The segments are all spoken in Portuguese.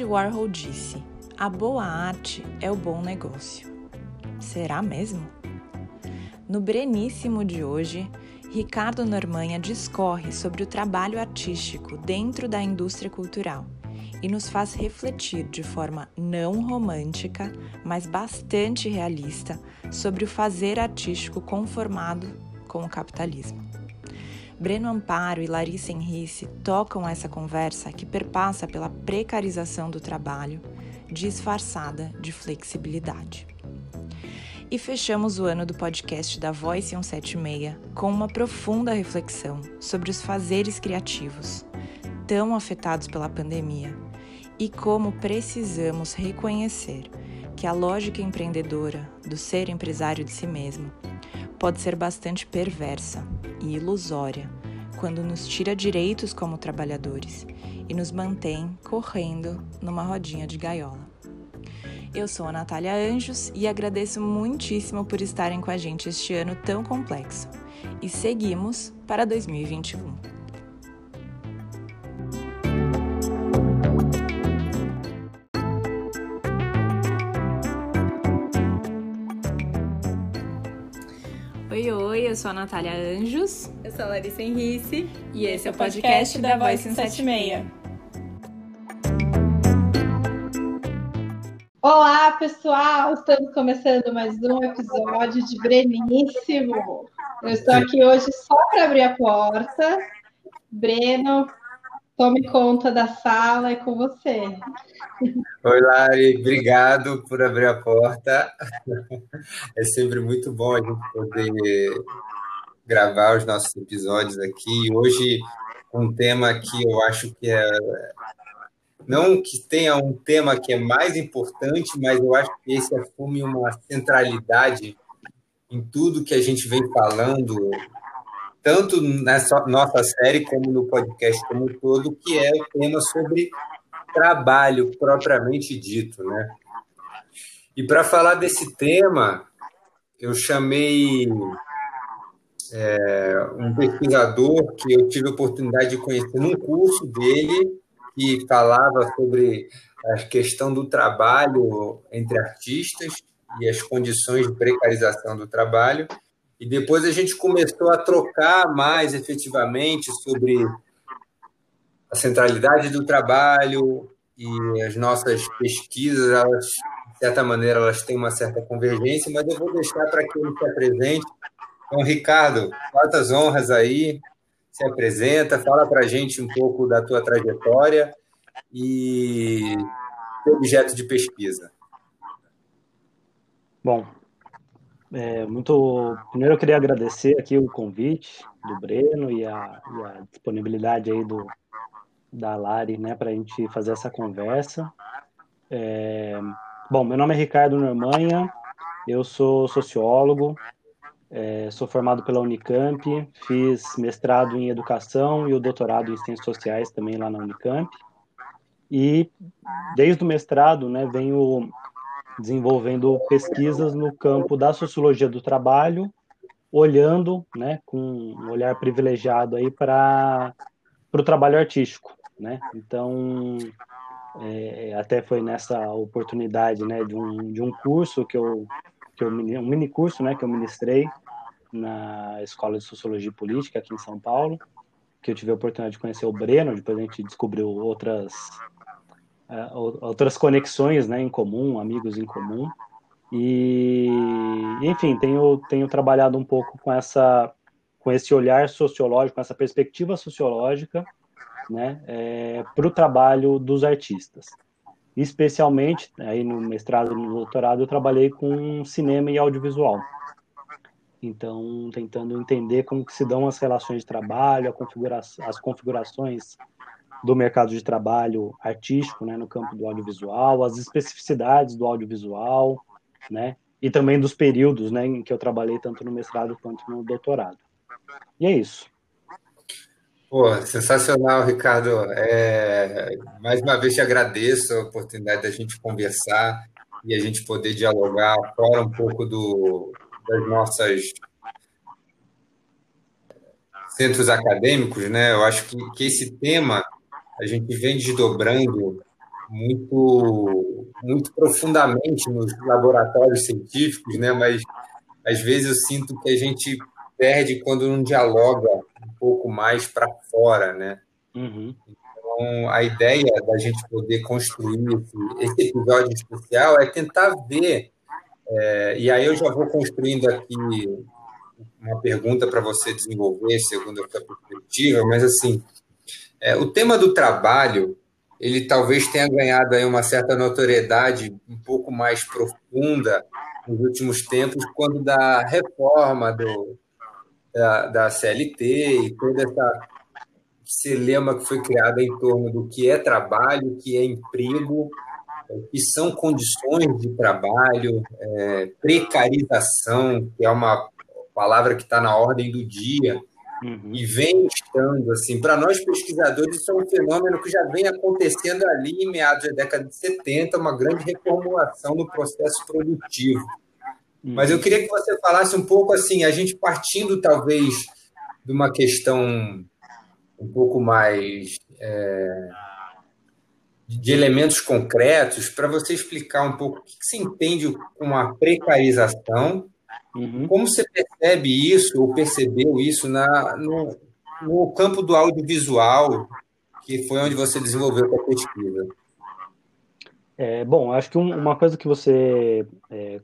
Andy Warhol disse: a boa arte é o bom negócio. Será mesmo? No Breníssimo de hoje, Ricardo Normanha discorre sobre o trabalho artístico dentro da indústria cultural e nos faz refletir de forma não romântica, mas bastante realista, sobre o fazer artístico conformado com o capitalismo. Breno Amparo e Larissa Henrice tocam essa conversa que perpassa pela precarização do trabalho, disfarçada de flexibilidade. E fechamos o ano do podcast da Voice 176 com uma profunda reflexão sobre os fazeres criativos, tão afetados pela pandemia, e como precisamos reconhecer que a lógica empreendedora do ser empresário de si mesmo pode ser bastante perversa e ilusória quando nos tira direitos como trabalhadores e nos mantém correndo numa rodinha de gaiola. Eu sou a Natália Anjos e agradeço muitíssimo por estarem com a gente este ano tão complexo. E seguimos para 2021. Eu sou a Natália Anjos. Eu sou a Larissa Henrice. E esse é o podcast, podcast da Voice 176. Olá, pessoal! Estamos começando mais um episódio de Breníssimo. Eu estou aqui hoje só para abrir a porta. Breno, tome conta da sala, é com você. Oi, Lari, obrigado por abrir a porta. É sempre muito bom a gente poder gravar os nossos episódios aqui. Hoje, um tema que eu acho que é não que tenha um tema que é mais importante, mas eu acho que esse assume uma centralidade em tudo que a gente vem falando, tanto nessa nossa série como no podcast como um todo, que é o tema sobre trabalho propriamente dito, né? E para falar desse tema, eu chamei é, um pesquisador que eu tive a oportunidade de conhecer num curso dele, que falava sobre a questão do trabalho entre artistas e as condições de precarização do trabalho. E depois a gente começou a trocar mais efetivamente sobre a centralidade do trabalho e as nossas pesquisas, elas, de certa maneira, elas têm uma certa convergência, mas eu vou deixar para que ele se apresente. Então, Ricardo, quantas honras aí, se apresenta, fala para a gente um pouco da tua trajetória e teu objeto de pesquisa. Bom, é, muito. Primeiro eu queria agradecer aqui o convite do Breno e a, e a disponibilidade aí do da Lari, né, para a gente fazer essa conversa. É, bom, meu nome é Ricardo Normanha, eu sou sociólogo, é, sou formado pela Unicamp, fiz mestrado em educação e o doutorado em ciências sociais também lá na Unicamp. E desde o mestrado, né, venho desenvolvendo pesquisas no campo da sociologia do trabalho, olhando, né, com um olhar privilegiado aí para o trabalho artístico, né? Então, é, até foi nessa oportunidade, né, de um, de um curso que eu que eu, um mini curso, né, que eu ministrei na Escola de Sociologia Política aqui em São Paulo, que eu tive a oportunidade de conhecer o Breno, depois a gente descobriu outras uh, outras conexões, né, em comum, amigos em comum. E, enfim, tenho tenho trabalhado um pouco com essa com esse olhar sociológico, com essa perspectiva sociológica, né, é, para o trabalho dos artistas. Especialmente, aí no mestrado e no doutorado, eu trabalhei com cinema e audiovisual. Então, tentando entender como se dão as relações de trabalho, configura as configurações do mercado de trabalho artístico, né, no campo do audiovisual, as especificidades do audiovisual, né, e também dos períodos, né, em que eu trabalhei tanto no mestrado quanto no doutorado. E é isso. Pô, sensacional, Ricardo. É, mais uma vez te agradeço a oportunidade da gente conversar e a gente poder dialogar fora um pouco do, das nossas centros acadêmicos, né? Eu acho que, que esse tema a gente vem desdobrando muito, muito profundamente nos laboratórios científicos, né? mas às vezes eu sinto que a gente perde quando não dialoga um pouco mais para fora. Né? Uhum. Então, a ideia da gente poder construir esse, episódio especial é tentar ver, é, e aí eu já vou construindo aqui uma pergunta para você desenvolver segundo a sua perspectiva, mas assim, é, o tema do trabalho ele talvez tenha ganhado aí uma certa notoriedade um pouco mais profunda nos últimos tempos, quando da reforma do, da, da CLT e toda essa lema que foi criado em torno do que é trabalho, o que é emprego, o que são condições de trabalho, é, precarização, que é uma palavra que está na ordem do dia, Uhum. E vem estando, assim, para nós pesquisadores, isso é um fenômeno que já vem acontecendo ali em meados da década de 70, uma grande reformulação no processo produtivo. Uhum. Mas eu queria que você falasse um pouco assim, a gente partindo talvez de uma questão um pouco mais é, de elementos concretos, para você explicar um pouco o que se entende com a precarização Uhum. Como você percebe isso, ou percebeu isso na, no, no, campo do audiovisual, que foi onde você desenvolveu a pesquisa? É, bom, acho que um, uma coisa que você é,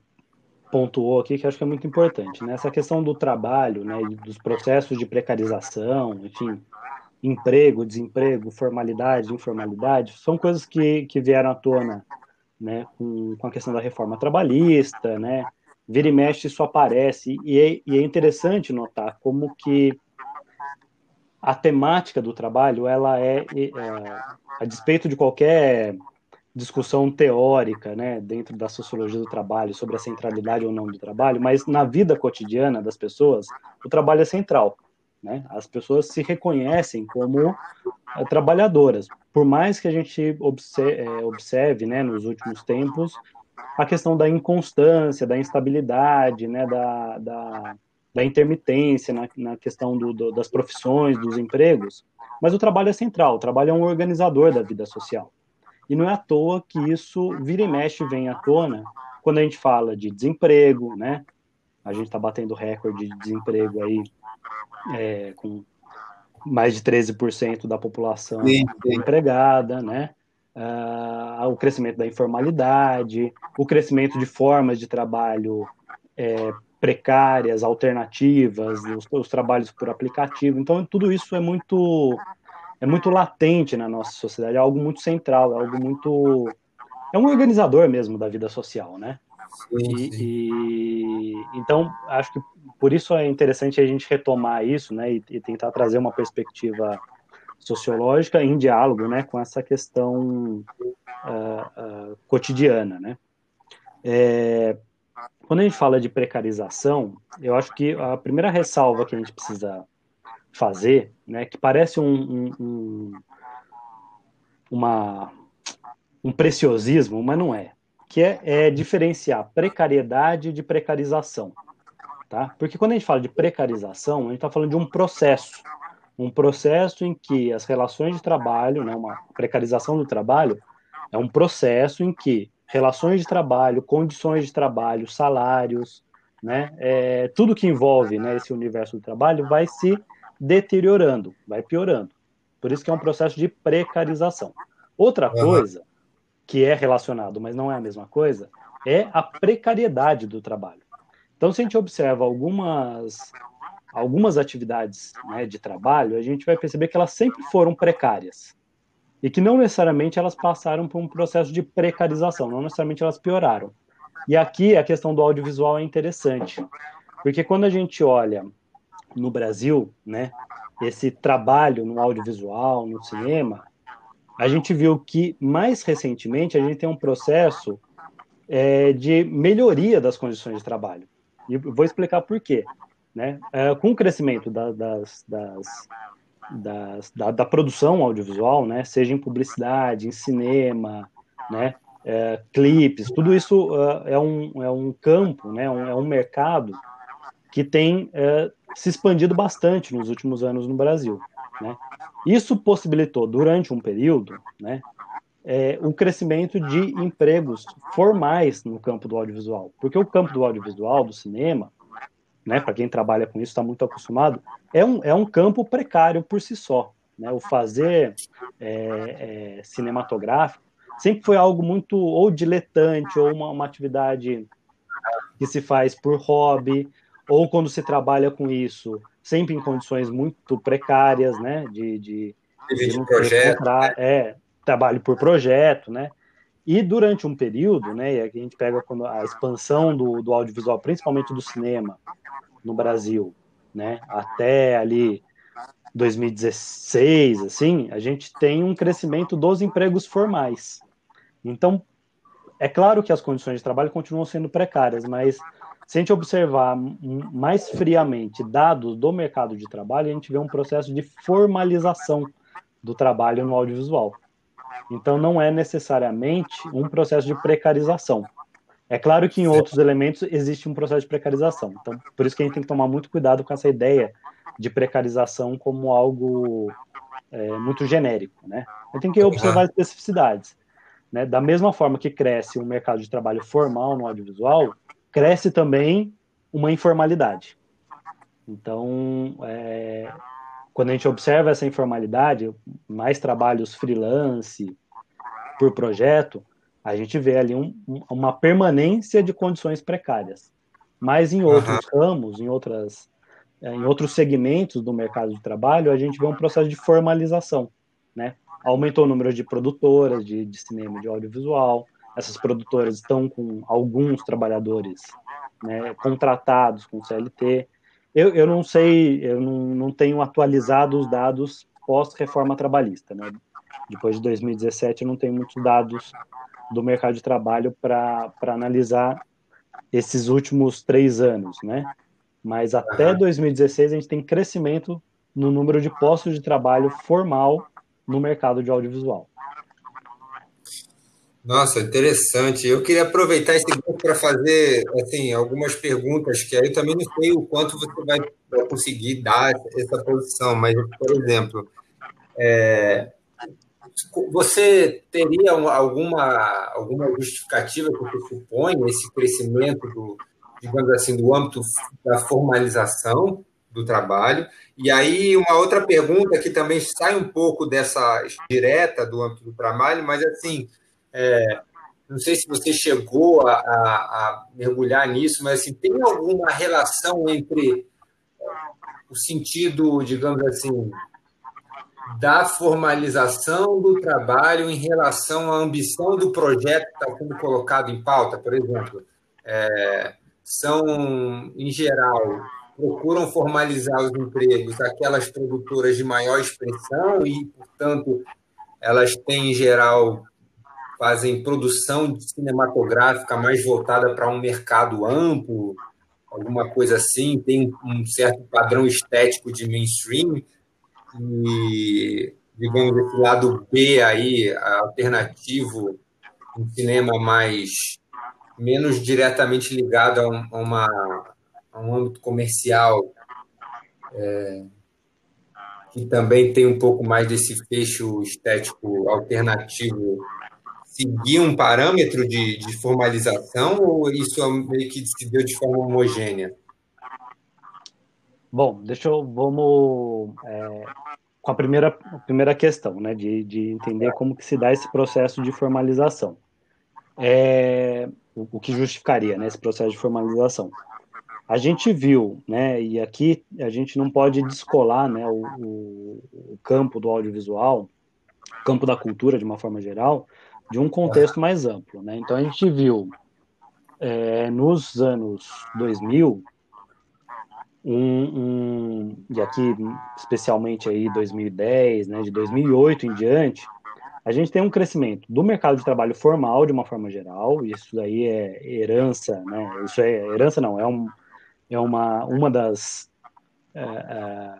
pontuou aqui, que acho que é muito importante, né? essa questão do trabalho, né, dos processos de precarização, enfim, emprego, desemprego, formalidade, informalidade, são coisas que, que vieram à tona né, com, com a questão da reforma trabalhista, né, vira e mexe isso aparece, e é, e é interessante notar como que a temática do trabalho, ela é, é, a despeito de qualquer discussão teórica, né, dentro da sociologia do trabalho, sobre a centralidade ou não do trabalho, mas na vida cotidiana das pessoas, o trabalho é central. Né? As pessoas se reconhecem como é, trabalhadoras. Por mais que a gente observe, é, observe né, nos últimos tempos a questão da inconstância, da instabilidade, né, da, da, da intermitência na, na questão do, do, das profissões, dos empregos, mas o trabalho é central, o trabalho é um organizador da vida social. E não é à toa que isso vira e mexe vem à tona quando a gente fala de desemprego, né? A gente está batendo recorde de desemprego aí é, com mais de 13% da população sim, sim. empregada, né? Uh, o crescimento da informalidade, o crescimento de formas de trabalho é, precárias, alternativas, os, os, trabalhos por aplicativo. Então, tudo isso é muito é muito latente na nossa sociedade, é algo muito central, é algo muito é um organizador mesmo da vida social, né? Sim, sim. E, e, então acho que por isso é interessante a gente retomar isso, né, e, e tentar trazer uma perspectiva sociológica em diálogo né, com essa questão uh, uh, cotidiana. Né? É, quando a gente fala de precarização, eu acho que a primeira ressalva que a gente precisa fazer, né, que parece um, um, um, uma, um preciosismo, mas não é, que é, é diferenciar precariedade de precarização. Tá? Porque quando a gente fala de precarização, a gente está falando de um processo, um processo em que as relações de trabalho, né, uma precarização do trabalho, é um processo em que relações de trabalho, condições de trabalho, salários, né, é, tudo que envolve né, esse universo do trabalho vai se deteriorando, vai piorando. Por isso que é um processo de precarização. Outra coisa que é relacionado, mas não é a mesma coisa, é a precariedade do trabalho. Então, se a gente observa algumas algumas atividades né, de trabalho, a gente vai perceber que elas sempre foram precárias e que não necessariamente elas passaram por um processo de precarização, não necessariamente elas pioraram. E aqui a questão do audiovisual é interessante, porque quando a gente olha no Brasil, né, esse trabalho no audiovisual, no cinema, a gente viu que mais recentemente a gente tem um processo é, de melhoria das condições de trabalho. E vou explicar por quê. Né? É, com o crescimento da, das, das, das, da, da, produção audiovisual, né? seja em publicidade, em cinema, né? É, clipes, tudo isso uh, é, um, é um campo, né? Um, é um mercado que tem uh, se expandido bastante nos últimos anos no Brasil. Né? Isso possibilitou, durante um período, né, é, o crescimento de empregos formais no campo do audiovisual. Porque o campo do audiovisual, do cinema, né, para quem trabalha com isso, está muito acostumado, é um, é um campo precário por si só. Né? O fazer é, é, cinematográfico sempre foi algo muito ou diletante, ou uma, uma atividade que se faz por hobby, ou quando se trabalha com isso, sempre em condições muito precárias, né? De, de, de, de projeto. Né? É, trabalho por projeto, né? E durante um período, né, e aqui a gente pega quando a expansão do, do audiovisual, principalmente do cinema no Brasil, né, até ali 2016, assim, a gente tem um crescimento dos empregos formais. Então, é claro que as condições de trabalho continuam sendo precárias, mas se a gente observar mais friamente dados do mercado de trabalho, a gente vê um processo de formalização do trabalho no audiovisual. Então, não é necessariamente um processo de precarização. É claro que em outros elementos existe um processo de precarização. Então, por isso que a gente tem que tomar muito cuidado com essa ideia de precarização como algo é, muito genérico, né? A gente tem que observar as especificidades. Né? Da mesma forma que cresce um mercado de trabalho formal no audiovisual, cresce também uma informalidade. Então, é, quando a gente observa essa informalidade, mais trabalhos freelance por projeto, a gente vê ali um, uma permanência de condições precárias. Mas em outros uhum. ramos, em outras é, em outros segmentos do mercado de trabalho, a gente vê um processo de formalização, né? Aumentou o número de produtoras de, de cinema, de audiovisual. Essas produtoras estão com alguns trabalhadores né, contratados com CLT. Eu, eu não sei, eu não, não tenho atualizado os dados pós-reforma trabalhista. Né? Depois de 2017, eu não tenho muitos dados do mercado de trabalho para analisar esses últimos três anos, né? Mas até 2016 a gente tem crescimento no número de postos de trabalho formal no mercado de audiovisual. Nossa, interessante. Eu queria aproveitar esse tempo para fazer assim, algumas perguntas, que aí eu também não sei o quanto você vai conseguir dar essa posição, mas, por exemplo, é, você teria alguma, alguma justificativa que supõe esse crescimento do, digamos assim, do âmbito da formalização do trabalho? E aí, uma outra pergunta que também sai um pouco dessa direta do âmbito do trabalho, mas assim, é, não sei se você chegou a, a, a, mergulhar nisso, mas assim, tem alguma relação entre o sentido, digamos assim, da formalização do trabalho em relação à ambição do projeto que está sendo colocado em pauta, por exemplo, é, são, em geral, procuram formalizar os empregos aquelas produtoras de maior expressão e, portanto, elas têm, em geral, fazem produção cinematográfica mais voltada para um mercado amplo, alguma coisa assim, tem um certo padrão estético de mainstream e, digamos, esse lado B aí, alternativo, um cinema mais menos diretamente ligado a, um, a uma, a um âmbito comercial, é, que também tem um pouco mais desse fecho estético alternativo seguir um parâmetro de, de formalização ou isso é meio que se deu de forma homogênea? Bom, deixa eu vamos é, com a primeira, a primeira questão, né, de, de entender como que se dá esse processo de formalização. É, o, o que justificaria né, esse processo de formalização? A gente viu, né, e aqui a gente não pode descolar né, o, o, o campo do audiovisual, campo da cultura de uma forma geral, de um contexto mais amplo. Né? Então a gente viu é, nos anos 2000, um, um, e aqui especialmente aí 2010, né, de 2008 em diante, a gente tem um crescimento do mercado de trabalho formal de uma forma geral, isso daí é herança, né? Isso é herança não, é, um, é uma, uma das é, é,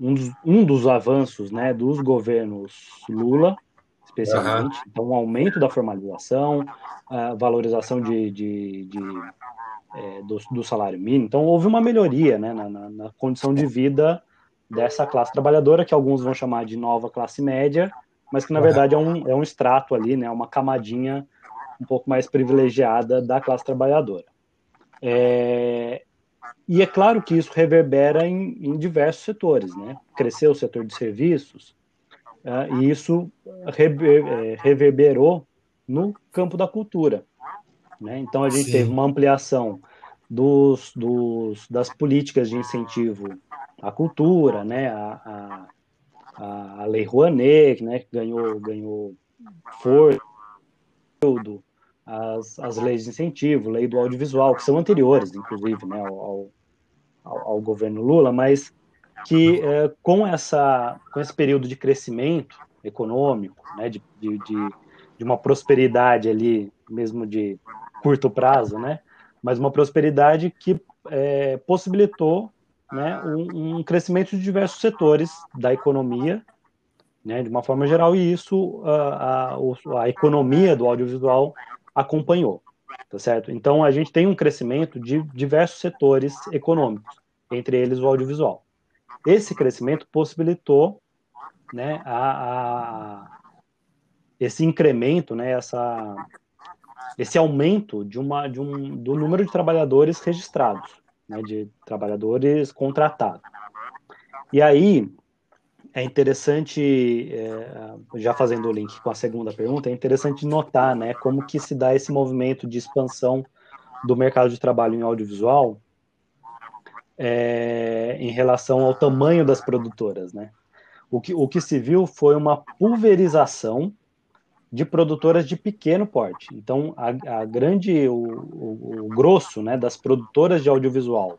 um, dos, um dos avanços né, dos governos Lula especialmente. Uhum. Então, um aumento da formalização, a valorização de, de, de é, do, do, salário mínimo. Então, houve uma melhoria né, na, na, na, condição de vida dessa classe trabalhadora, que alguns vão chamar de nova classe média, mas que na verdade é um, é um extrato ali, né, uma camadinha um pouco mais privilegiada da classe trabalhadora. É, e é claro que isso reverbera em, em diversos setores, né? Cresceu o setor de serviços, uh, e isso é, reverberou no campo da cultura. Né? Então a gente Sim. teve uma ampliação dos, dos, das políticas de incentivo à cultura, né? a, a, a Lei Rouanet, né? que ganhou, ganhou força, as, as leis de incentivo, lei do audiovisual, que são anteriores, inclusive, né, ao, ao, ao governo Lula, mas que é, com, essa, com esse período de crescimento econômico, né, de, de, de, uma prosperidade ali, mesmo de curto prazo, né, mas uma prosperidade que é, possibilitou né, um, um, crescimento de diversos setores da economia, né, de uma forma geral, e isso a, a, a economia do audiovisual acompanhou, tá certo? Então a gente tem um crescimento de diversos setores econômicos, entre eles o audiovisual. Esse crescimento possibilitou, né, a, a esse incremento, né, essa esse aumento de uma de um do número de trabalhadores registrados, né, de trabalhadores contratados. E aí é interessante, é, já fazendo o link com a segunda pergunta, é interessante notar né, como que se dá esse movimento de expansão do mercado de trabalho em audiovisual é, em relação ao tamanho das produtoras. Né? O, que, o que se viu foi uma pulverização de produtoras de pequeno porte. Então, a, a grande, o, o, o, grosso né, das produtoras de audiovisual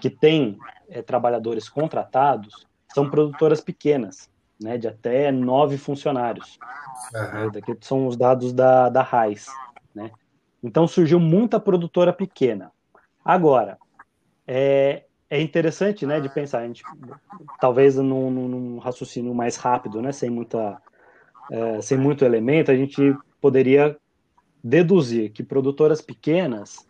que tem é, trabalhadores contratados são produtoras pequenas, né, de até nove funcionários. Uhum. Daqui são os dados da, da RAIS. Né? Então surgiu muita produtora pequena. Agora, é, é interessante né, de pensar, a gente, talvez num, num raciocínio mais rápido, né, sem, muita, é, sem muito elemento, a gente poderia deduzir que produtoras pequenas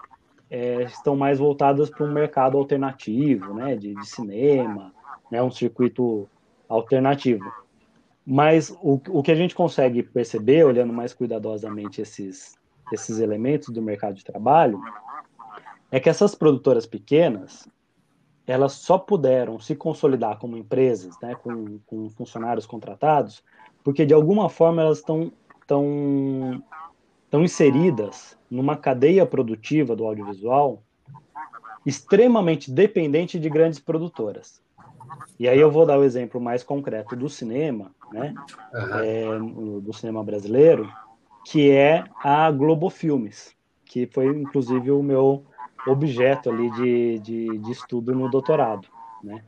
é, estão mais voltadas para um mercado alternativo, né, de, de cinema, né, um circuito alternativo. Mas o, o que a gente consegue perceber, olhando mais cuidadosamente esses, esses elementos do mercado de trabalho, é que essas produtoras pequenas, elas só puderam se consolidar como empresas, né, com, com funcionários contratados, porque de alguma forma elas estão tão, tão inseridas numa cadeia produtiva do audiovisual extremamente dependente de grandes produtoras. E aí eu vou dar o exemplo mais concreto do cinema, né? Uhum. É, do cinema brasileiro, que é a Globo Filmes, que foi inclusive o meu objeto ali de, de, de estudo no doutorado, né?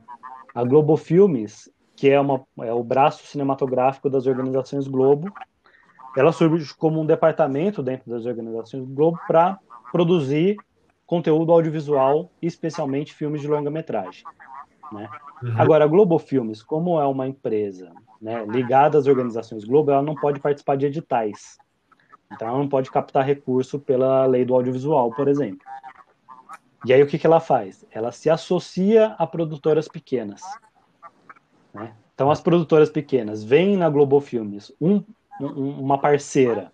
A Globo Filmes, que é, uma, é o braço cinematográfico das organizações Globo, ela surge como um departamento dentro das organizações Globo para produzir conteúdo audiovisual, especialmente filmes de longa-metragem. Né? Uhum. Agora, a Globo Filmes, como é uma empresa né, ligada às organizações Globo, ela não pode participar de editais. Então, ela não pode captar recurso pela lei do audiovisual, por exemplo. E aí, o que, que ela faz? Ela se associa a produtoras pequenas. Né? Então, as produtoras pequenas veem na Globo Filmes um, um, uma parceira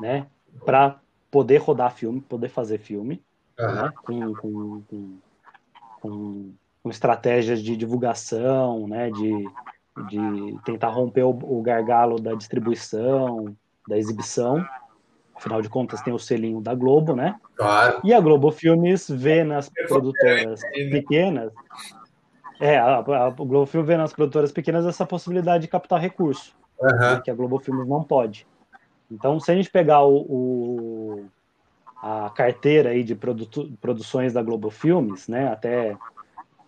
né, para poder rodar filme, poder fazer filme, uhum. né, com, com, com, com com estratégias de divulgação, né, de, de tentar romper o, o gargalo da distribuição, da exibição. Afinal de contas, tem o selinho da Globo, né? Claro. E a Globo Filmes vê nas produtoras pequenas. É, a, a, Globo Filmes vê nas produtoras pequenas essa possibilidade de captar recurso, uhum. né, que a Globo Filmes não pode. Então, se a gente pegar o, o a carteira aí de produ produções da Globo Filmes, né, até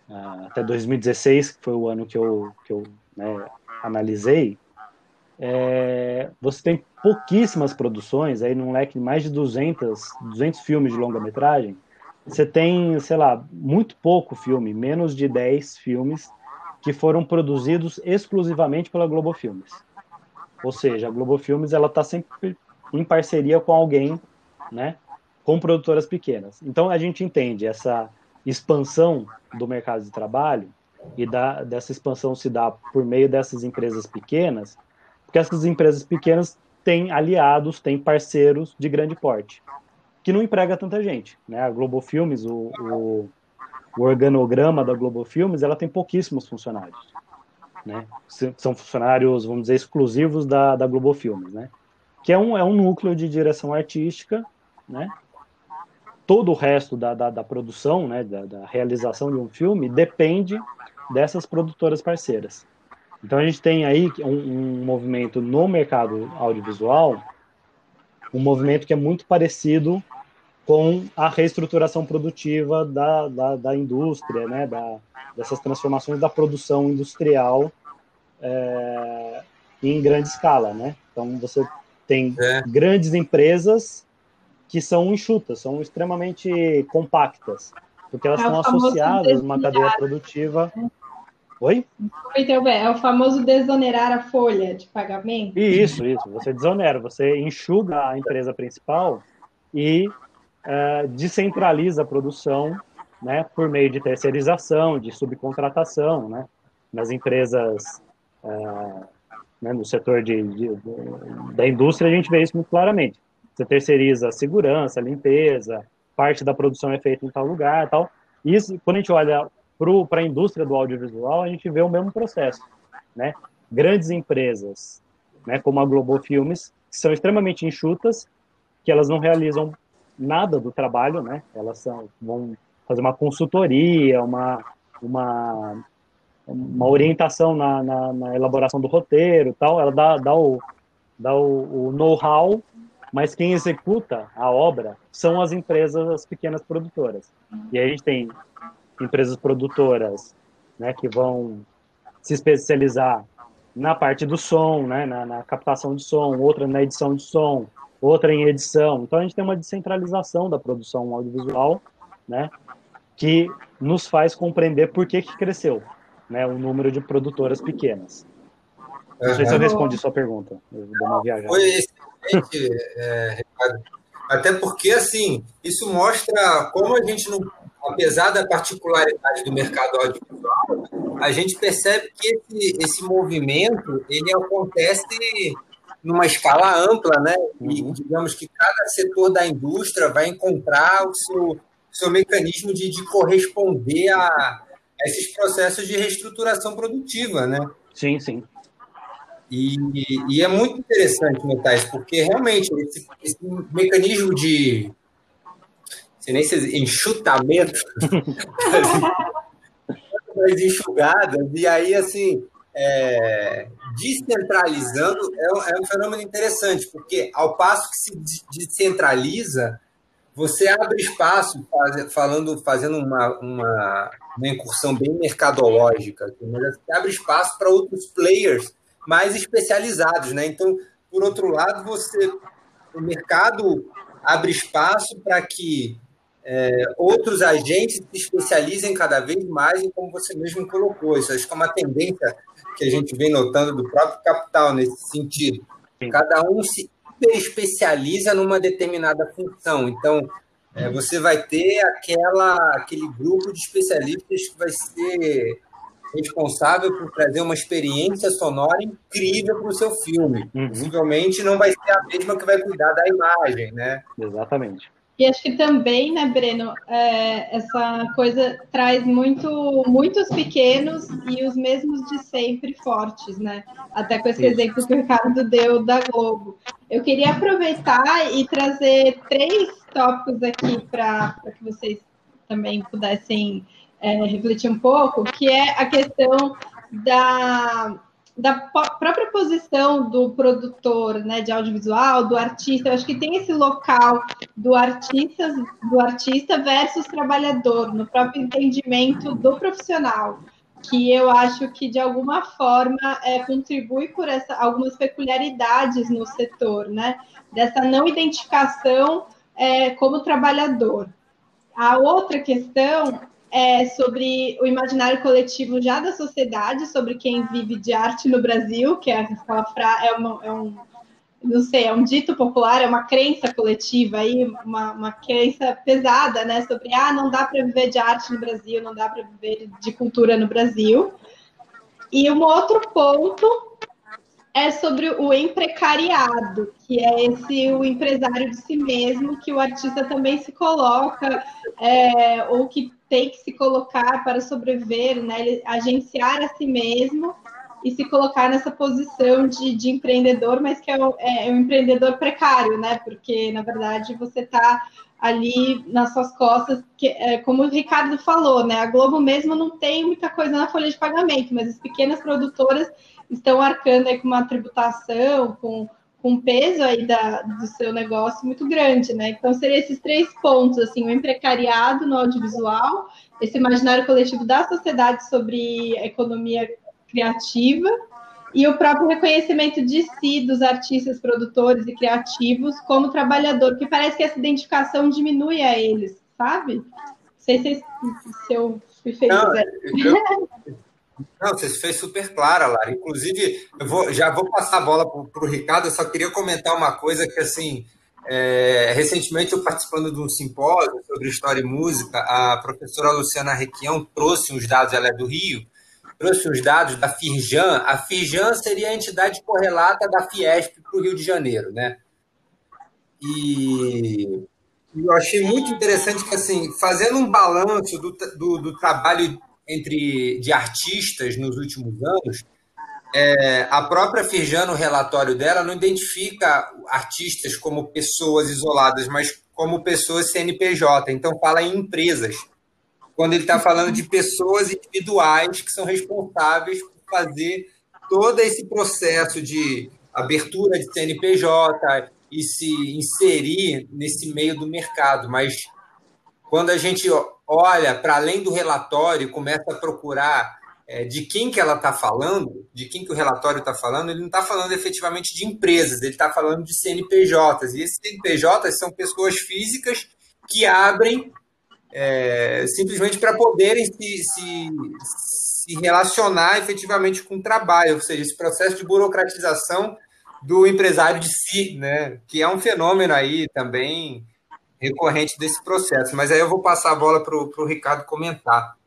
uh, até 2016, que foi o ano que eu, que eu né, analisei, é, você tem pouquíssimas produções, aí num leque de mais de 200, 200 filmes de longa-metragem, você tem, sei lá, muito pouco filme, menos de 10 filmes que foram produzidos exclusivamente pela Globo Filmes. Ou seja, a Globo Filmes ela está sempre em parceria com alguém, né, com produtoras pequenas. Então a gente entende essa expansão do mercado de trabalho e da, dessa expansão se dá por meio dessas empresas pequenas, Porque essas empresas pequenas têm aliados, têm parceiros de grande porte, que não emprega tanta gente. Né? A Globo Filmes, o, o, o organograma da Globo Filmes, ela tem pouquíssimos funcionários. Né? São funcionários, vamos dizer, exclusivos da, da Globo Filmes, né? que é um, é um núcleo de direção artística, né? todo o resto da, da, da produção, né, da, da, realização de um filme, depende dessas produtoras parceiras. Então a gente tem aí um, um movimento no mercado audiovisual, um movimento que é muito parecido com a reestruturação produtiva da, da, da indústria, né, da, dessas transformações da produção industrial é, em grande escala, né? Então você tem é. grandes empresas que são enxutas, são extremamente compactas, porque elas é estão associadas a uma cadeia produtiva. Oi? É o famoso desonerar a folha de pagamento. Isso, isso. Você desonera, você enxuga a empresa principal e uh, descentraliza a produção né, por meio de terceirização, de subcontratação. Né? Nas empresas, uh, né, no setor de, de, de, da indústria, a gente vê isso muito claramente. Você terceiriza a segurança, a limpeza, parte da produção é feita em tal lugar tal. Isso, quando a gente olha para a indústria do audiovisual, a gente vê o mesmo processo. Né? Grandes empresas, né, como a Globo Filmes, são extremamente enxutas, que elas não realizam nada do trabalho, né? elas são, vão fazer uma consultoria, uma, uma, uma orientação na, na, na elaboração do roteiro tal, ela dá, dá o, dá o, o know-how mas quem executa a obra são as empresas, as pequenas produtoras. E aí a gente tem empresas produtoras né, que vão se especializar na parte do som, né, na, na, captação de som, outra na edição de som, outra em edição. Então a gente tem uma descentralização da produção audiovisual, né, que nos faz compreender por que, que cresceu né, o número de produtoras pequenas. Não sei se eu respondi sua pergunta. Eu dou uma viajada. Foi excelente, é, Ricardo. Até porque, assim, isso mostra como a gente não. Apesar da particularidade do mercado audiovisual, a gente percebe que esse, esse movimento ele acontece numa escala ampla, né? E uhum. digamos que cada setor da indústria vai encontrar o seu, seu mecanismo de, de corresponder a, a esses processos de reestruturação produtiva, né? Sim, sim. E, e, é muito interessante notar isso, porque realmente esse, esse mecanismo de sei nem se enxutamento das enxugadas, e aí assim é, descentralizando é, é, um fenômeno interessante, porque ao passo que se descentraliza, você abre espaço, faz, falando, fazendo uma, uma, uma incursão bem mercadológica, mas você abre espaço para outros players mais especializados, né? Então, por outro lado, você o mercado abre espaço para que é, outros agentes se especializem cada vez mais em como você mesmo colocou. Isso acho que é uma tendência que a gente vem notando do próprio capital nesse sentido. Cada um se especializa numa determinada função. Então, é, você vai ter aquela, aquele grupo de especialistas que vai ser responsável por trazer uma experiência sonora incrível para o seu filme. Uhum. Possivelmente não vai ser a mesma que vai cuidar da imagem, né? Exatamente. E acho que também, né, Breno, é, essa coisa traz muito, muitos pequenos e os mesmos de sempre fortes, né? Até com esse Isso. exemplo que o Ricardo deu da Globo. Eu queria aproveitar e trazer três tópicos aqui para que vocês também pudessem é, refletir um pouco, que é a questão da, da própria posição do produtor né, de audiovisual, do artista. Eu acho que tem esse local do artista, do artista versus trabalhador, no próprio entendimento do profissional que eu acho que de alguma forma é, contribui por essa, algumas peculiaridades no setor, né? Dessa não identificação é, como trabalhador. A outra questão é, sobre o imaginário coletivo já da sociedade, sobre quem vive de arte no Brasil, que é é, uma, é um, não sei, é um dito popular, é uma crença coletiva aí, uma, uma crença pesada, né, sobre ah, não dá para viver de arte no Brasil, não dá para viver de cultura no Brasil. E um outro ponto é sobre o emprecariado, que é esse o empresário de si mesmo, que o artista também se coloca, é, ou que tem que se colocar para sobreviver, né? Ele, agenciar a si mesmo e se colocar nessa posição de, de empreendedor, mas que é, é, é um empreendedor precário, né? Porque, na verdade, você está ali nas suas costas, que, é, como o Ricardo falou, né? A Globo mesmo não tem muita coisa na folha de pagamento, mas as pequenas produtoras estão arcando aí com uma tributação, com, com peso aí da, do seu negócio muito grande, né? Então, seriam esses três pontos, assim, o emprecariado no audiovisual, esse imaginário coletivo da sociedade sobre a economia criativa e o próprio reconhecimento de si dos artistas, produtores e criativos como trabalhador, que parece que essa identificação diminui a eles, sabe? Não sei se, se eu fui feliz. Não, eu, não, você fez super clara, Lara. Inclusive, eu vou, já vou passar a bola para o Ricardo. Eu só queria comentar uma coisa que, assim, é, recentemente eu participando de um simpósio sobre história e música, a professora Luciana Requião trouxe uns dados, ela é do Rio, trouxe uns dados da Firjan. A Firjan seria a entidade correlata da Fiesp para o Rio de Janeiro, né? E eu achei muito interessante que, assim, fazendo um balanço do, do, do trabalho entre de artistas nos últimos anos, é, a própria Firjan, no relatório dela, não identifica artistas como pessoas isoladas, mas como pessoas CNPJ. Então, fala em empresas. Quando ele está falando de pessoas individuais que são responsáveis por fazer todo esse processo de abertura de CNPJ e se inserir nesse meio do mercado. Mas quando a gente olha para além do relatório, começa a procurar é, de quem que ela está falando, de quem que o relatório está falando, ele não está falando efetivamente de empresas, ele está falando de CNPJs. E esses CNPJs são pessoas físicas que abrem é, simplesmente para poderem se, se, se relacionar efetivamente com o trabalho, ou seja, esse processo de burocratização do empresário de si, né? que é um fenômeno aí também recorrente desse processo. Mas aí eu vou passar a bola para o Ricardo comentar.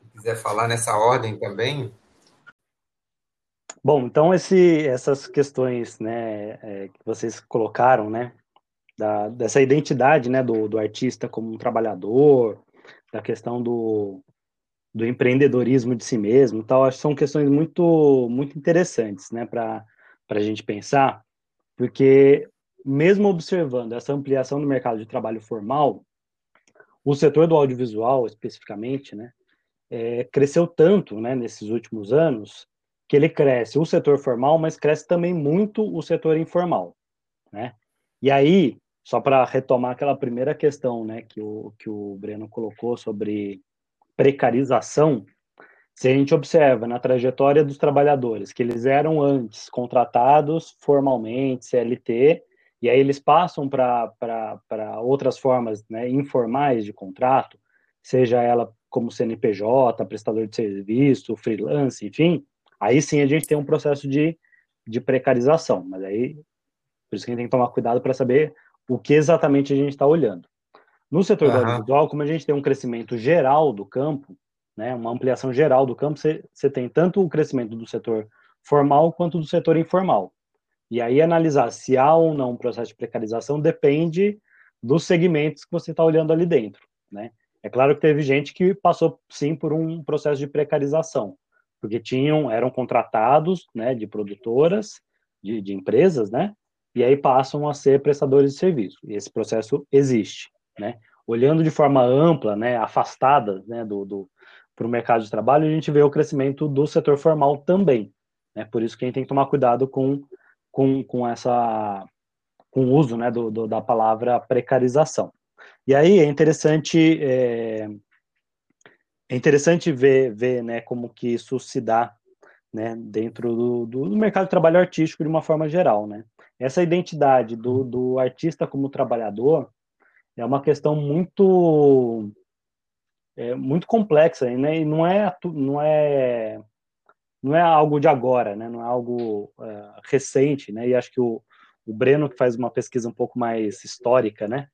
Se quiser falar nessa ordem também. Bom, então esse, essas questões né, é, que vocês colocaram, né, da, dessa identidade né, do, do artista como um trabalhador, da questão do, do empreendedorismo de si mesmo, tal, acho que são questões muito, muito interessantes né, para a gente pensar, porque mesmo observando essa ampliação do mercado de trabalho formal, o setor do audiovisual, especificamente, né, é, cresceu tanto né, nesses últimos anos que ele cresce o setor formal, mas cresce também muito o setor informal. Né? E aí, só para retomar aquela primeira questão né, que, o, que o Breno colocou sobre precarização, se a gente observa na trajetória dos trabalhadores que eles eram antes contratados formalmente, CLT, e aí eles passam para outras formas né, informais de contrato, seja ela como CNPJ, prestador de serviço, freelance, enfim, aí sim a gente tem um processo de, de precarização, mas aí por isso que a gente tem que tomar cuidado para saber o que exatamente a gente está olhando. No setor uhum. do audiovisual, como a gente tem um crescimento geral do campo, né, uma ampliação geral do campo, você, você tem tanto o crescimento do setor formal quanto do setor informal. E aí analisar se há ou não um processo de precarização depende dos segmentos que você está olhando ali dentro, né? É claro que teve gente que passou sim por um processo de precarização, porque tinham eram contratados, né, de produtoras, de, de empresas, né? E aí passam a ser prestadores de serviço. E esse processo existe, né? Olhando de forma ampla, né, afastada, né, do, do para o mercado de trabalho, a gente vê o crescimento do setor formal também. Né? Por isso que a gente tem que tomar cuidado com com, com essa com o uso né, do, do, da palavra precarização. E aí é interessante é, é interessante ver, ver né, como que isso se dá né, dentro do, do, mercado de trabalho artístico de uma forma geral. Né? Essa identidade do, do artista como trabalhador é uma questão muito é, muito complexa né? e não é, não é não é algo de agora, né? Não é algo uh, recente, né? E acho que o, o Breno que faz uma pesquisa um pouco mais histórica, né?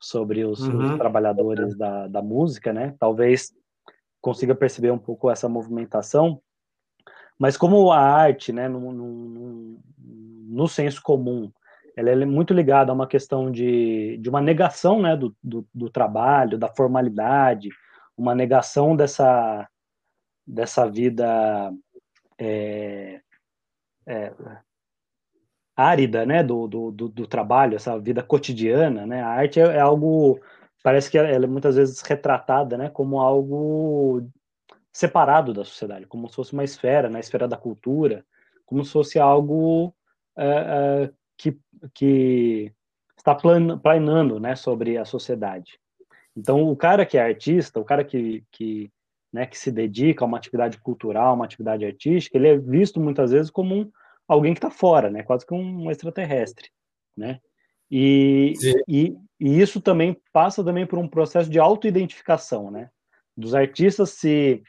Sobre os, uhum. os trabalhadores da, da música, né? Talvez consiga perceber um pouco essa movimentação. Mas como a arte, né, no, no, no senso comum, ela é muito ligada a uma questão de, de uma negação né, do, do, do trabalho, da formalidade, uma negação dessa, dessa vida é, é, árida né, do, do, do, trabalho, essa vida cotidiana. Né? A arte é, é algo, parece que ela é muitas vezes retratada né, como algo separado da sociedade, como se fosse uma esfera, na né, esfera da cultura, como se fosse algo é, é, que, que está planando né, sobre a sociedade. Então, o cara que é artista, o cara que, que, né, que se dedica a uma atividade cultural, uma atividade artística, ele é visto muitas vezes como um, alguém que está fora, né, quase que um extraterrestre, né? E, e, e, isso também passa também por um processo de autoidentificação, né? Dos artistas se...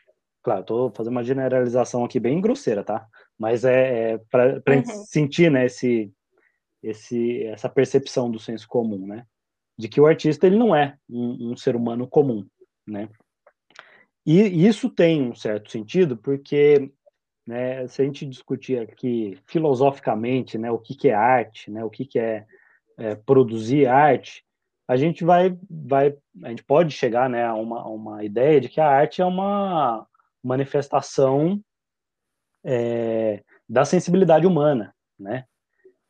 Claro, estou fazendo uma generalização aqui bem grosseira, tá? Mas é, é para uhum. sentir, né, esse, esse, essa percepção do senso comum, né? De que o artista ele não é um, um ser humano comum, né? E isso tem um certo sentido porque, né, se a gente discutir aqui filosoficamente, né, o que, que é arte, né, o que, que é, é produzir arte, a gente vai, vai, a gente pode chegar, né, a uma, a uma ideia de que a arte é uma manifestação é, da sensibilidade humana, né?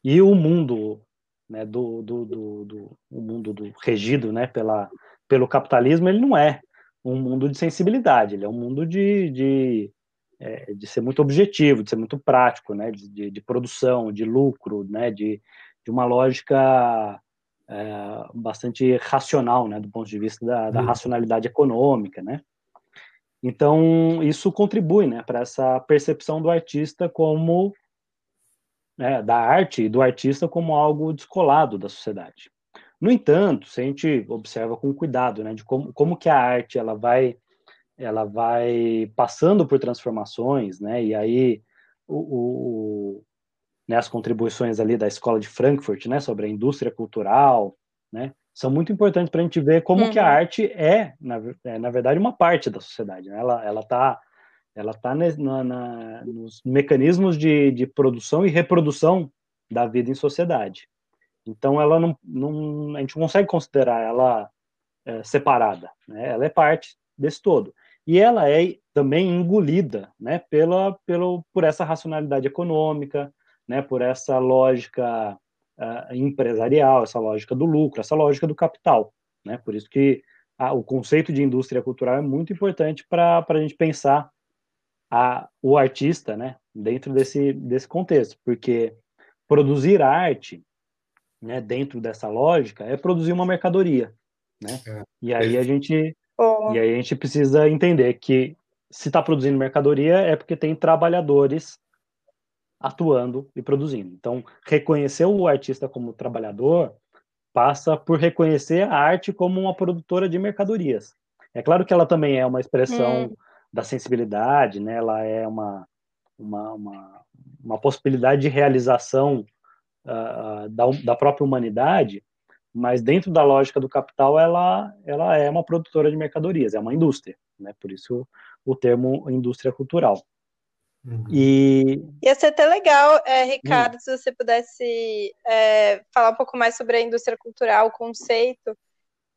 E o mundo, né, do, do, do, do o mundo do, regido, né, pela, pelo capitalismo, ele não é um mundo de sensibilidade, ele é um mundo de, de, é, de ser muito objetivo, de ser muito prático, né, de, de, de produção, de lucro, né, de, de uma lógica é, bastante racional, né, do ponto de vista da, da racionalidade econômica, né. Então, isso contribui né, para essa percepção do artista como né, da arte e do artista como algo descolado da sociedade. No entanto, se a gente observa com cuidado, né, de como, como que a arte ela vai ela vai passando por transformações, né, e aí o, o né, as contribuições ali da escola de Frankfurt, né, sobre a indústria cultural, né, são muito importantes para a gente ver como uhum. que a uhum. arte é na, é, na verdade, uma parte da sociedade. Né? Ela ela está ela tá na, na, nos mecanismos de, de produção e reprodução da vida em sociedade. Então, ela não, não a gente não consegue considerar ela é, separada. Né? Ela é parte desse todo. E ela é também engolida né, pela, pelo, por essa racionalidade econômica, né, por essa lógica uh, empresarial, essa lógica do lucro, essa lógica do capital. Né? Por isso que a, o conceito de indústria cultural é muito importante para a gente pensar a, o artista, né, dentro desse, desse contexto, porque produzir arte, né, dentro dessa lógica, é produzir uma mercadoria, né? É. E aí a gente oh. e aí a gente precisa entender que se está produzindo mercadoria é porque tem trabalhadores atuando e produzindo. Então, reconhecer o artista como trabalhador passa por reconhecer a arte como uma produtora de mercadorias. É claro que ela também é uma expressão hum da sensibilidade, né? Ela é uma, uma, uma, uma possibilidade de realização uh, da, da própria humanidade, mas dentro da lógica do capital, ela, ela é uma produtora de mercadorias, é uma indústria, né? Por isso o termo indústria cultural. Uhum. E... Ia ser até legal, é, Ricardo, uhum. se você pudesse é, falar um pouco mais sobre a indústria cultural, o conceito,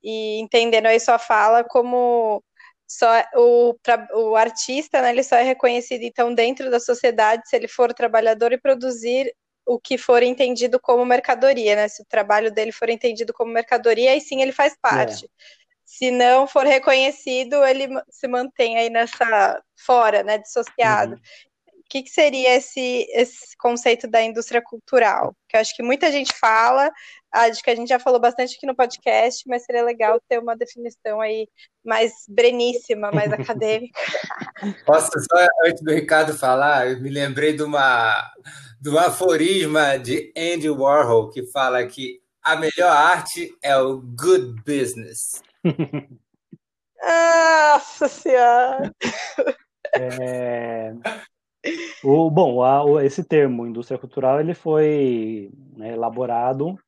e entendendo aí sua fala como só o, o artista, né, ele só é reconhecido então dentro da sociedade se ele for trabalhador e produzir o que for entendido como mercadoria, né? Se o trabalho dele for entendido como mercadoria, aí sim ele faz parte. É. Se não for reconhecido, ele se mantém aí nessa fora, né, dissociado. Uhum que, que seria esse, esse conceito da indústria cultural? Que eu acho que muita gente fala, acho que a gente já falou bastante aqui no podcast, mas seria legal ter uma definição aí mais breníssima, mais acadêmica. Posso só, antes do Ricardo falar, eu me lembrei de uma do aforisma de Andy Warhol, que fala que a melhor arte é o good business. Nossa Senhora! É, o, bom, a, o, esse termo, indústria cultural, ele foi né, elaborado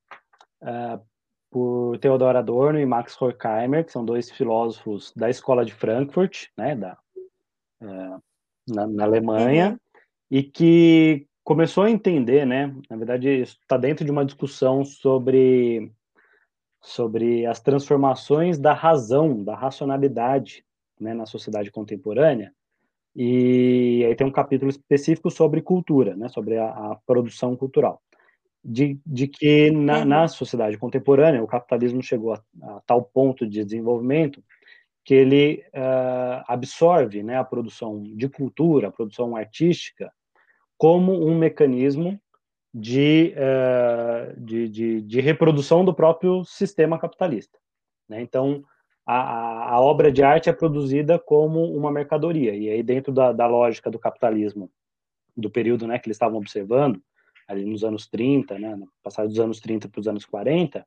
uh, por Theodor Adorno e Max Horkheimer, que são dois filósofos da escola de Frankfurt, né, da, uh, na, na, Alemanha, uhum. e que começou a entender, né? Na verdade, está dentro de uma discussão sobre sobre as transformações da razão, da racionalidade, né, na sociedade contemporânea. E aí tem um capítulo específico sobre cultura, né, sobre a, a produção cultural. De, de que na, uhum. na, sociedade contemporânea o capitalismo chegou a, a, tal ponto de desenvolvimento que ele uh, absorve né, a produção de cultura, a produção artística, como um mecanismo de, uh, de, de, de, reprodução do próprio sistema capitalista. Né? Então, a, a, obra de arte é produzida como uma mercadoria, e aí dentro da, da lógica do capitalismo, do período né, que eles estavam observando, ali nos anos 30, né, passado dos anos 30 para os anos 40,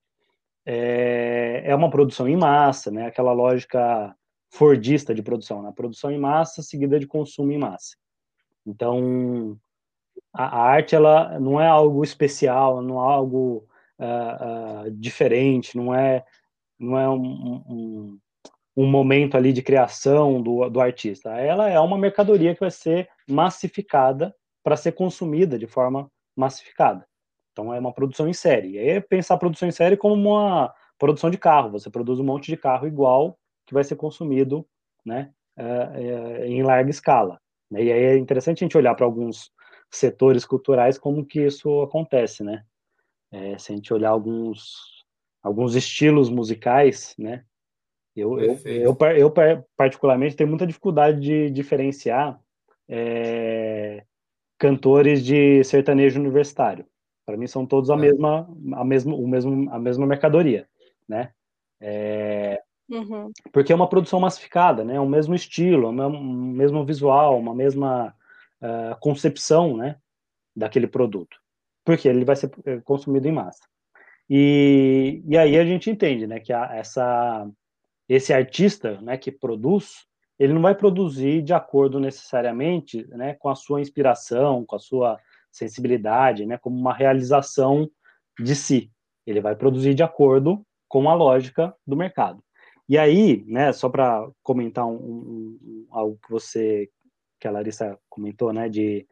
é, é uma produção em massa, né, aquela lógica fordista de produção, né, produção em massa seguida de consumo em massa. Então, a, arte ela não é algo especial, não é algo uh, uh, diferente, não é não é um, um, um, momento ali de criação do, do artista. Ela é uma mercadoria que vai ser massificada para ser consumida de forma massificada. Então é uma produção em série. E aí é pensar a produção em série como uma produção de carro. Você produz um monte de carro igual que vai ser consumido, né, uh, em larga escala. E aí é interessante a gente olhar para alguns setores culturais como que isso acontece, né? É, se a gente olhar alguns alguns estilos musicais, né? Eu, eu, eu, eu, particularmente tenho muita dificuldade de diferenciar é, cantores de sertanejo universitário. Para mim são todos a é. mesma a mesma o mesmo a mesma mercadoria, né? É, uhum. Porque é uma produção massificada, né? O mesmo estilo, o mesmo visual, uma mesma uh, concepção né, daquele produto, porque ele vai ser eh, consumido em massa. E, e aí a gente entende né, que a, essa, esse artista né, que produz, ele não vai produzir de acordo necessariamente né, com a sua inspiração, com a sua sensibilidade, né, como uma realização de si. Ele vai produzir de acordo com a lógica do mercado. E aí, né, só para comentar um, um, algo que você que a Larissa comentou, né, de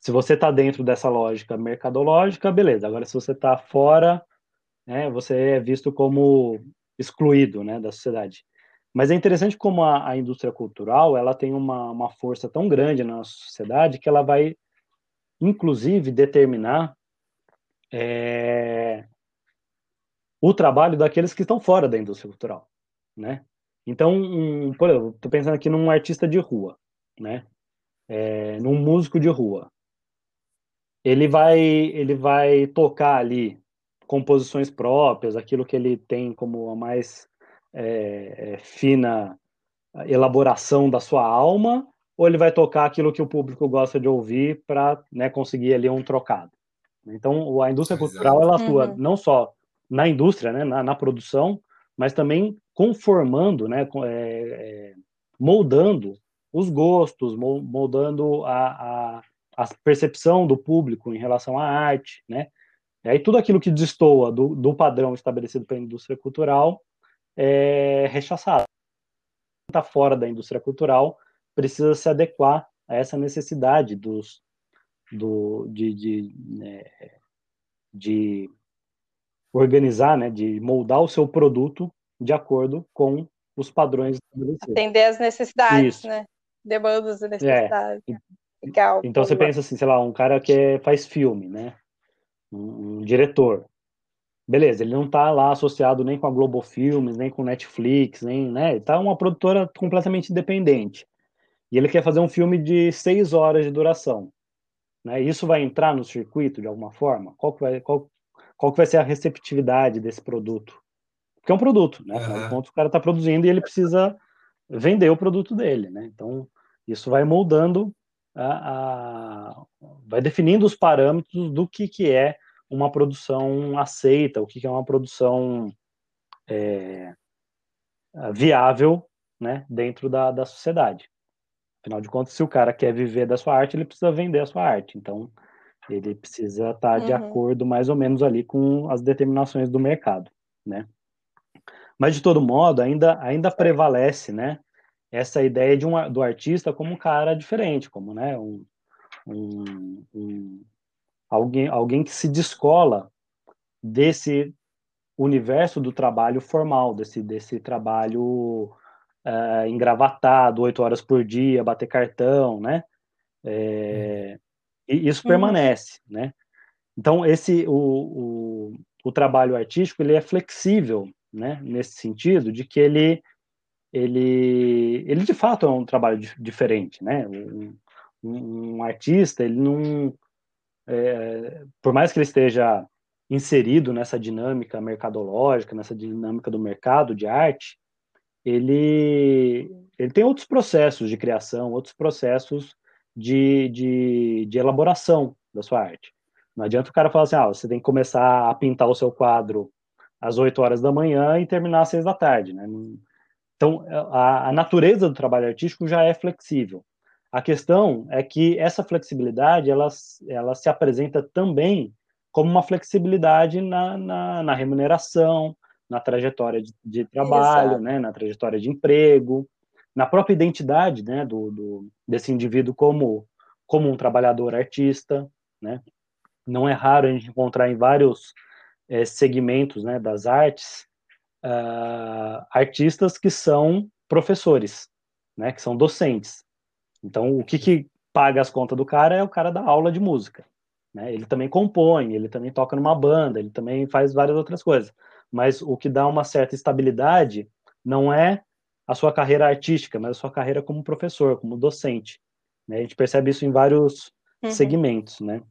se você está dentro dessa lógica mercadológica, beleza. Agora, se você está fora, né, você é visto como excluído, né, da sociedade. Mas é interessante como a, a indústria cultural, ela tem uma, uma força tão grande na nossa sociedade que ela vai, inclusive, determinar é, o trabalho daqueles que estão fora da indústria cultural, né? Então, um, por exemplo, estou pensando aqui num artista de rua, né? É, num músico de rua. Ele vai, ele vai tocar ali composições próprias, aquilo que ele tem como a mais é, é, fina elaboração da sua alma, ou ele vai tocar aquilo que o público gosta de ouvir para né, conseguir ali um trocado. Então, a indústria cultural ela atua uhum. não só na indústria, né, na, na, produção, mas também conformando, né, é, é, moldando os gostos, moldando a, a, a, percepção do público em relação à arte, né? E aí tudo aquilo que destoa do, do padrão estabelecido pela indústria cultural é rechaçado. Está fora da indústria cultural precisa se adequar a essa necessidade dos, do, de, de, né, de organizar, né, de moldar o seu produto de acordo com os padrões estabelecidos. Atender as necessidades, Isso. né? demandas e necessidades. É. Legal. Então você pensa assim, sei lá, um cara que é, faz filme, né? Um, um, diretor. Beleza, ele não está lá associado nem com a Globo Filmes, nem com Netflix, nem, né? Ele tá uma produtora completamente independente. E ele quer fazer um filme de seis horas de duração. Né? Isso vai entrar no circuito de alguma forma? Qual que vai, qual, qual que vai ser a receptividade desse produto? Porque é um produto, né? Afinal uhum. de contas, o cara está produzindo e ele precisa vender o produto dele, né? Então, isso vai moldando, a, a, vai definindo os parâmetros do que, que é uma produção aceita, o que, que é uma produção é, viável né, dentro da, da sociedade. Afinal de contas, se o cara quer viver da sua arte, ele precisa vender a sua arte. Então, ele precisa estar uhum. de acordo mais ou menos ali com as determinações do mercado, né? Mas, de todo modo, ainda, ainda prevalece né, essa ideia de um, do artista como um cara diferente, como né, um, um, um, alguém, alguém que se descola desse universo do trabalho formal, desse, desse trabalho uh, engravatado, oito horas por dia, bater cartão, né? É, e isso uhum. permanece, né? Então, esse, o, o, o, trabalho artístico, ele é flexível, né? Nesse sentido, de que ele, ele, ele de fato é um trabalho diferente, né? Um, um artista, ele não... É, por mais que ele esteja inserido nessa dinâmica mercadológica, nessa dinâmica do mercado de arte, ele, ele tem outros processos de criação, outros processos de, de, de elaboração da sua arte. Não adianta o cara falar assim, ah, você tem que começar a pintar o seu quadro às 8 horas da manhã e terminar às 6 da tarde, né? Então, a, a natureza do trabalho artístico já é flexível. A questão é que essa flexibilidade, ela, ela se apresenta também como uma flexibilidade na, na, na remuneração, na trajetória de, de trabalho, né, na trajetória de emprego, na própria identidade né, do, do, desse indivíduo como, como um trabalhador artista. Né? Não é raro a gente encontrar em vários é, segmentos né, das artes uh, artistas que são professores, né, que são docentes. Então, o que, que paga as contas do cara é o cara da aula de música. Né? Ele também compõe, ele também toca numa banda, ele também faz várias outras coisas. Mas o que dá uma certa estabilidade não é a sua carreira artística, mas a sua carreira como professor, como docente. Né? A gente percebe isso em vários uhum. segmentos, né?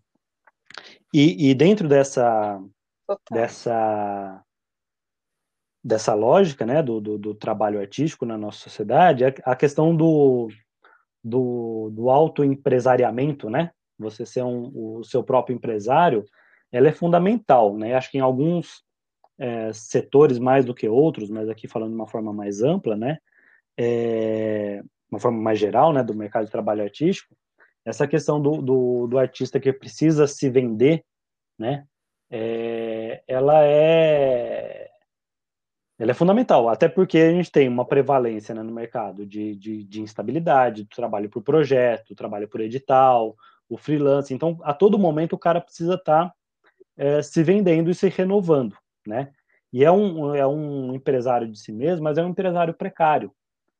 E, e dentro dessa dessa dessa lógica, né, do, do, do, trabalho artístico na nossa sociedade, a questão do, do, do autoempresariamento, né, você ser um, o seu próprio empresário, ela é fundamental, né? Acho que em alguns é, setores mais do que outros, mas aqui falando de uma forma mais ampla, né? É, uma forma mais geral, né? Do mercado de trabalho artístico, essa questão do, do, do artista que precisa se vender, né? É, ela é ela é fundamental, até porque a gente tem uma prevalência né, no mercado de, de, de instabilidade, do trabalho por projeto, trabalho por edital, o freelance. Então, a todo momento o cara precisa estar tá, é, se vendendo e se renovando, né? E é um, é um empresário de si mesmo, mas é um empresário precário.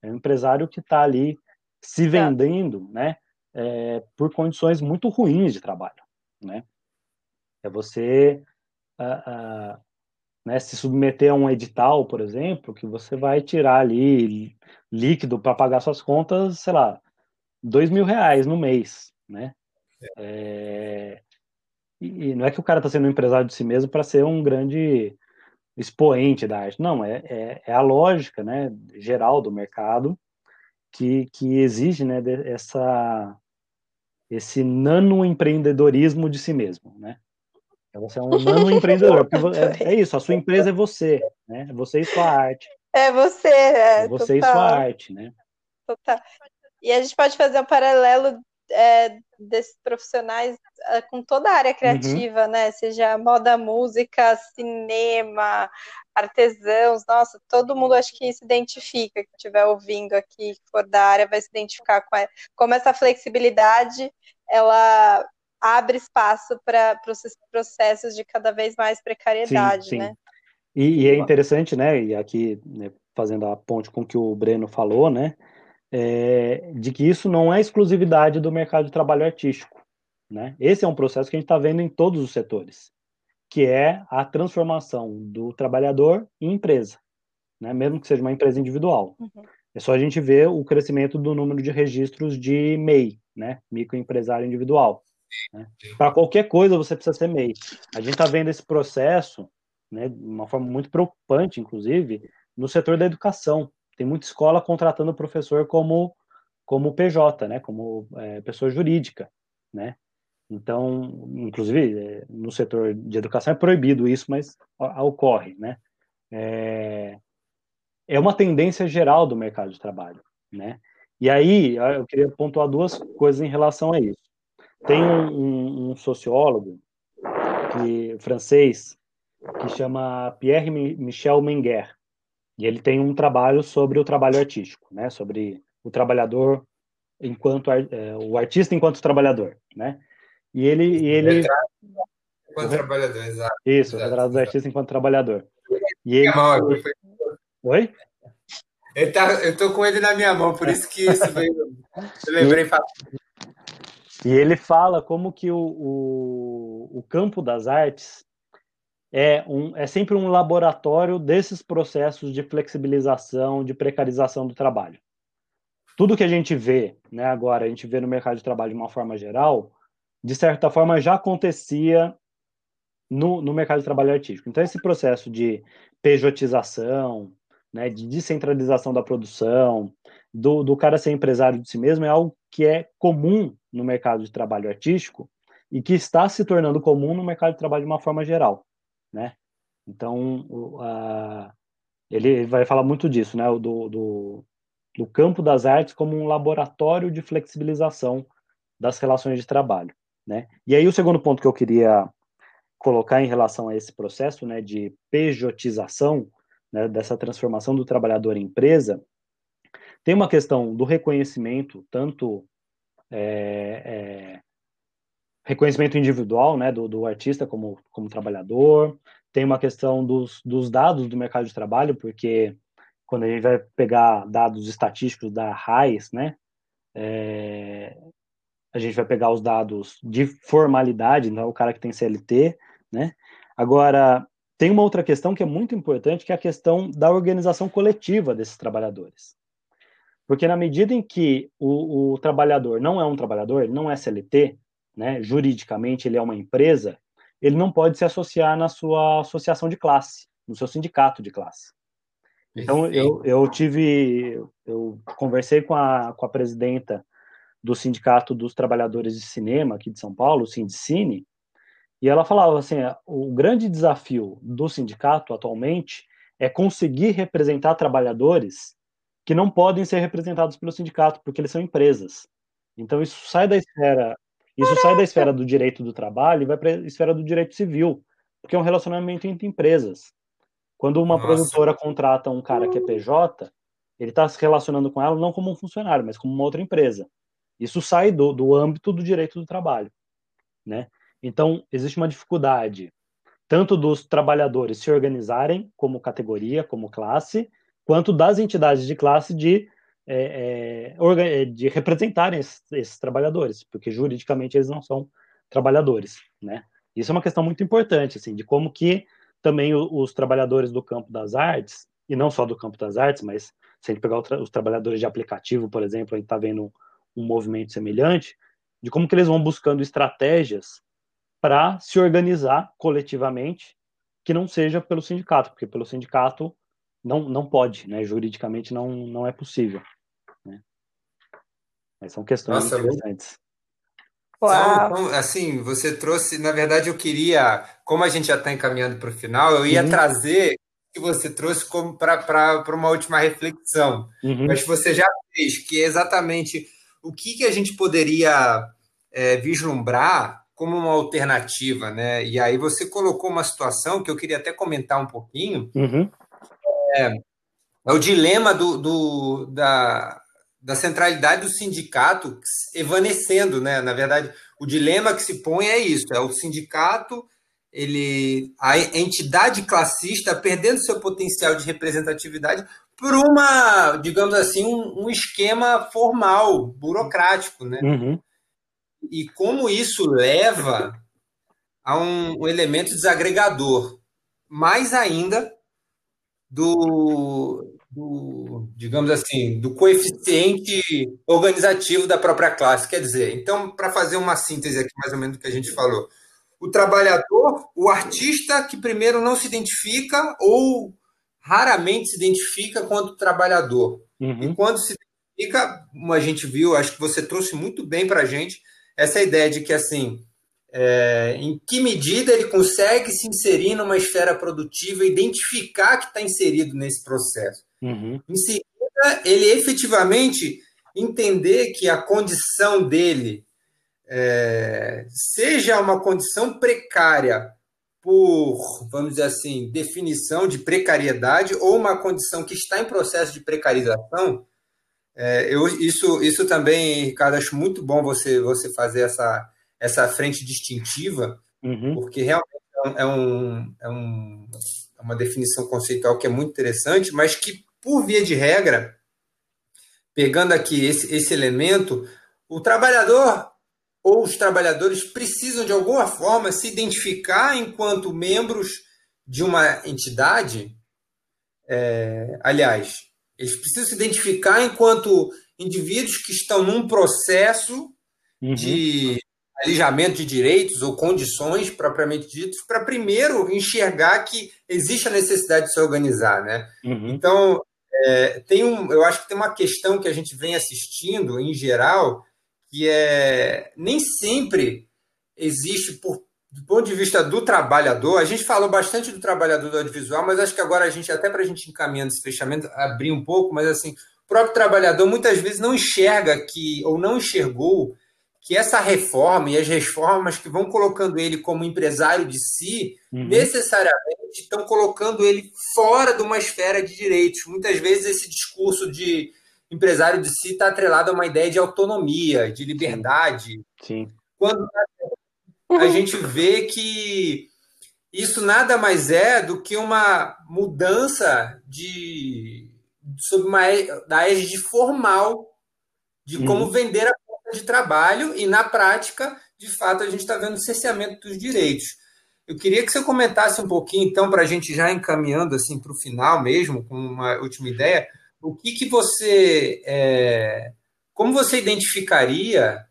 É um empresário que está ali se vendendo, né? É, por condições muito ruins de trabalho, né? É você uh, uh, né, se submeter a um edital, por exemplo, que você vai tirar ali líquido para pagar suas contas, sei lá, dois mil reais no mês, né? É, e, não é que o cara está sendo um empresário de si mesmo para ser um grande expoente da arte. Não, é, é, é, a lógica né, geral do mercado que, que exige né, essa, esse nano-empreendedorismo de si mesmo. Né? Você é um nano-empreendedor. é, é, isso, a sua empresa é você. Né? É você e sua arte. É você, é. é você total. e sua arte, né? Total. E a gente pode fazer um paralelo é, desses profissionais é, com toda a área criativa, uhum. né? Seja moda, música, cinema, artesãos, nossa, todo mundo acho que se identifica, que estiver ouvindo aqui, que for da área, vai se identificar com a, como essa flexibilidade ela abre espaço para os processos de cada vez mais precariedade, sim, sim. né? E, e, é interessante, né? E aqui né, fazendo a ponte com o que o Breno falou, né? é, de que isso não é exclusividade do mercado de trabalho artístico. Né? Esse é um processo que a gente está vendo em todos os setores, que é a transformação do trabalhador em empresa, né? mesmo que seja uma empresa individual. Uhum. É só a gente ver o crescimento do número de registros de MEI, né? microempresário individual. Né? Para qualquer coisa você precisa ser MEI. A gente está vendo esse processo, né, de uma forma muito preocupante, inclusive, no setor da educação tem muita escola contratando professor como como PJ, né, como é, pessoa jurídica, né. Então, inclusive é, no setor de educação é proibido isso, mas ocorre, né. É, é uma tendência geral do mercado de trabalho, né. E aí eu queria pontuar duas coisas em relação a isso. Tem um, um, sociólogo que, francês que chama Pierre Michel Menguer, e ele tem um trabalho sobre o trabalho artístico, né? Sobre o trabalhador enquanto é, o artista enquanto trabalhador, né? E ele e ele retrato enquanto trabalhador, exato. Isso, exato, o retrato do artista enquanto trabalhador. E ele Oi? Ele tá, eu tô com ele na minha mão, por isso que isso veio. Eu lembrei E ele fala como que o, o, o campo das artes é, um, é sempre um laboratório desses processos de flexibilização, de precarização do trabalho. Tudo que a gente vê né, agora, a gente vê no mercado de trabalho de uma forma geral, de certa forma já acontecia no, no mercado de trabalho artístico. Então, esse processo de pejotização, né, de descentralização da produção, do, do cara ser empresário de si mesmo, é algo que é comum no mercado de trabalho artístico e que está se tornando comum no mercado de trabalho de uma forma geral né? Então, ele vai falar muito disso, né? Do, do, do campo das artes como um laboratório de flexibilização das relações de trabalho, né? E aí o segundo ponto que eu queria colocar em relação a esse processo, né, de pejotização, né, dessa transformação do trabalhador em empresa, tem uma questão do reconhecimento, tanto é, é, reconhecimento individual né, do, do artista como, como trabalhador, tem uma questão dos, dos dados do mercado de trabalho, porque quando a gente vai pegar dados estatísticos da RAIS, né, é, a gente vai pegar os dados de formalidade, não é o cara que tem CLT, né? Agora, tem uma outra questão que é muito importante, que é a questão da organização coletiva desses trabalhadores. Porque na medida em que o, o trabalhador não é um trabalhador, ele não é CLT, né, juridicamente ele é uma empresa, ele não pode se associar na sua associação de classe, no seu sindicato de classe. Então, eu, eu tive, eu conversei com a, com a presidenta do Sindicato dos Trabalhadores de Cinema aqui de São Paulo, o Sindicine, e ela falava assim, o grande desafio do sindicato atualmente é conseguir representar trabalhadores que não podem ser representados pelo sindicato, porque eles são empresas. Então, isso sai da esfera isso sai da esfera do direito do trabalho e vai para a esfera do direito civil, porque é um relacionamento entre empresas. Quando uma Nossa. produtora contrata um cara que é PJ, ele está se relacionando com ela não como um funcionário, mas como uma outra empresa. Isso sai do, do âmbito do direito do trabalho, né? Então existe uma dificuldade tanto dos trabalhadores se organizarem como categoria, como classe, quanto das entidades de classe de é, é, é, de representarem esses, esses, trabalhadores, porque juridicamente eles não são trabalhadores, né? Isso é uma questão muito importante, assim, de como que também os, trabalhadores do campo das artes, e não só do campo das artes, mas se a gente pegar os trabalhadores de aplicativo, por exemplo, a gente está vendo um movimento semelhante, de como que eles vão buscando estratégias para se organizar coletivamente que não seja pelo sindicato, porque pelo sindicato não, não pode, né? Juridicamente não, não é possível. Mas são questões Nossa, interessantes. São, assim, você trouxe, na verdade, eu queria, como a gente já está encaminhando para o final, eu ia uhum. trazer o que você trouxe como para uma última reflexão. Uhum. Mas você já fez, que é exatamente o que, que a gente poderia é, vislumbrar como uma alternativa, né? E aí você colocou uma situação que eu queria até comentar um pouquinho. Uhum. É, é, o dilema do, do, da, da centralidade do sindicato evanecendo, né? Na verdade, o dilema que se põe é isso: é o sindicato, ele, a entidade classista perdendo seu potencial de representatividade por uma, digamos assim, um, um esquema formal, burocrático, né? Uhum. E como isso leva a um, um elemento desagregador, mais ainda do, do, digamos assim, do coeficiente organizativo da própria classe. Quer dizer, então, para fazer uma síntese aqui, mais ou menos do que a gente falou, o trabalhador, o artista que primeiro não se identifica ou raramente se identifica quanto trabalhador. Uhum. E quando se identifica, como a gente viu, acho que você trouxe muito bem para a gente essa ideia de que, assim, é, em que medida ele consegue se inserir numa esfera produtiva, identificar que está inserido nesse processo. Uhum. Em seguida, ele efetivamente entender que a condição dele é, seja uma condição precária por, vamos dizer assim, definição de precariedade ou uma condição que está em processo de precarização, É, eu, isso, isso também, Ricardo, acho muito bom você, você fazer essa, essa frente distintiva, uhum. porque realmente é, um, é, um, é uma definição conceitual que é muito interessante, mas que, por via de regra, pegando aqui esse, esse elemento, o trabalhador ou os trabalhadores precisam, de alguma forma, se identificar enquanto membros de uma entidade. É, aliás, eles precisam se identificar enquanto indivíduos que estão num processo uhum. de alijamento de direitos ou condições propriamente ditos, para primeiro enxergar que existe a necessidade de se organizar, né? Uhum. Então, é, tem um, eu acho que tem uma questão que a gente vem assistindo em geral, que é nem sempre existe por do ponto de vista do trabalhador, a gente falou bastante do trabalhador do audiovisual, mas acho que agora a gente, até para a gente encaminhando esse fechamento, abrir um pouco, mas assim, o próprio trabalhador muitas vezes não enxerga que, ou não enxergou que essa reforma e as reformas que vão colocando ele como empresário de si, uhum. necessariamente estão colocando ele fora de uma esfera de direitos. Muitas vezes esse discurso de empresário de si está atrelado a uma ideia de autonomia, de liberdade. Sim. Quando a gente vê que isso nada mais é do que uma mudança de sob uma da égide formal de como uhum. vender a de trabalho e, na prática, de fato, a gente está vendo cerceamento dos direitos. Eu queria que você comentasse um pouquinho, então, para a gente já encaminhando assim para o final mesmo, com uma última ideia, o que, que você. É, como você identificaria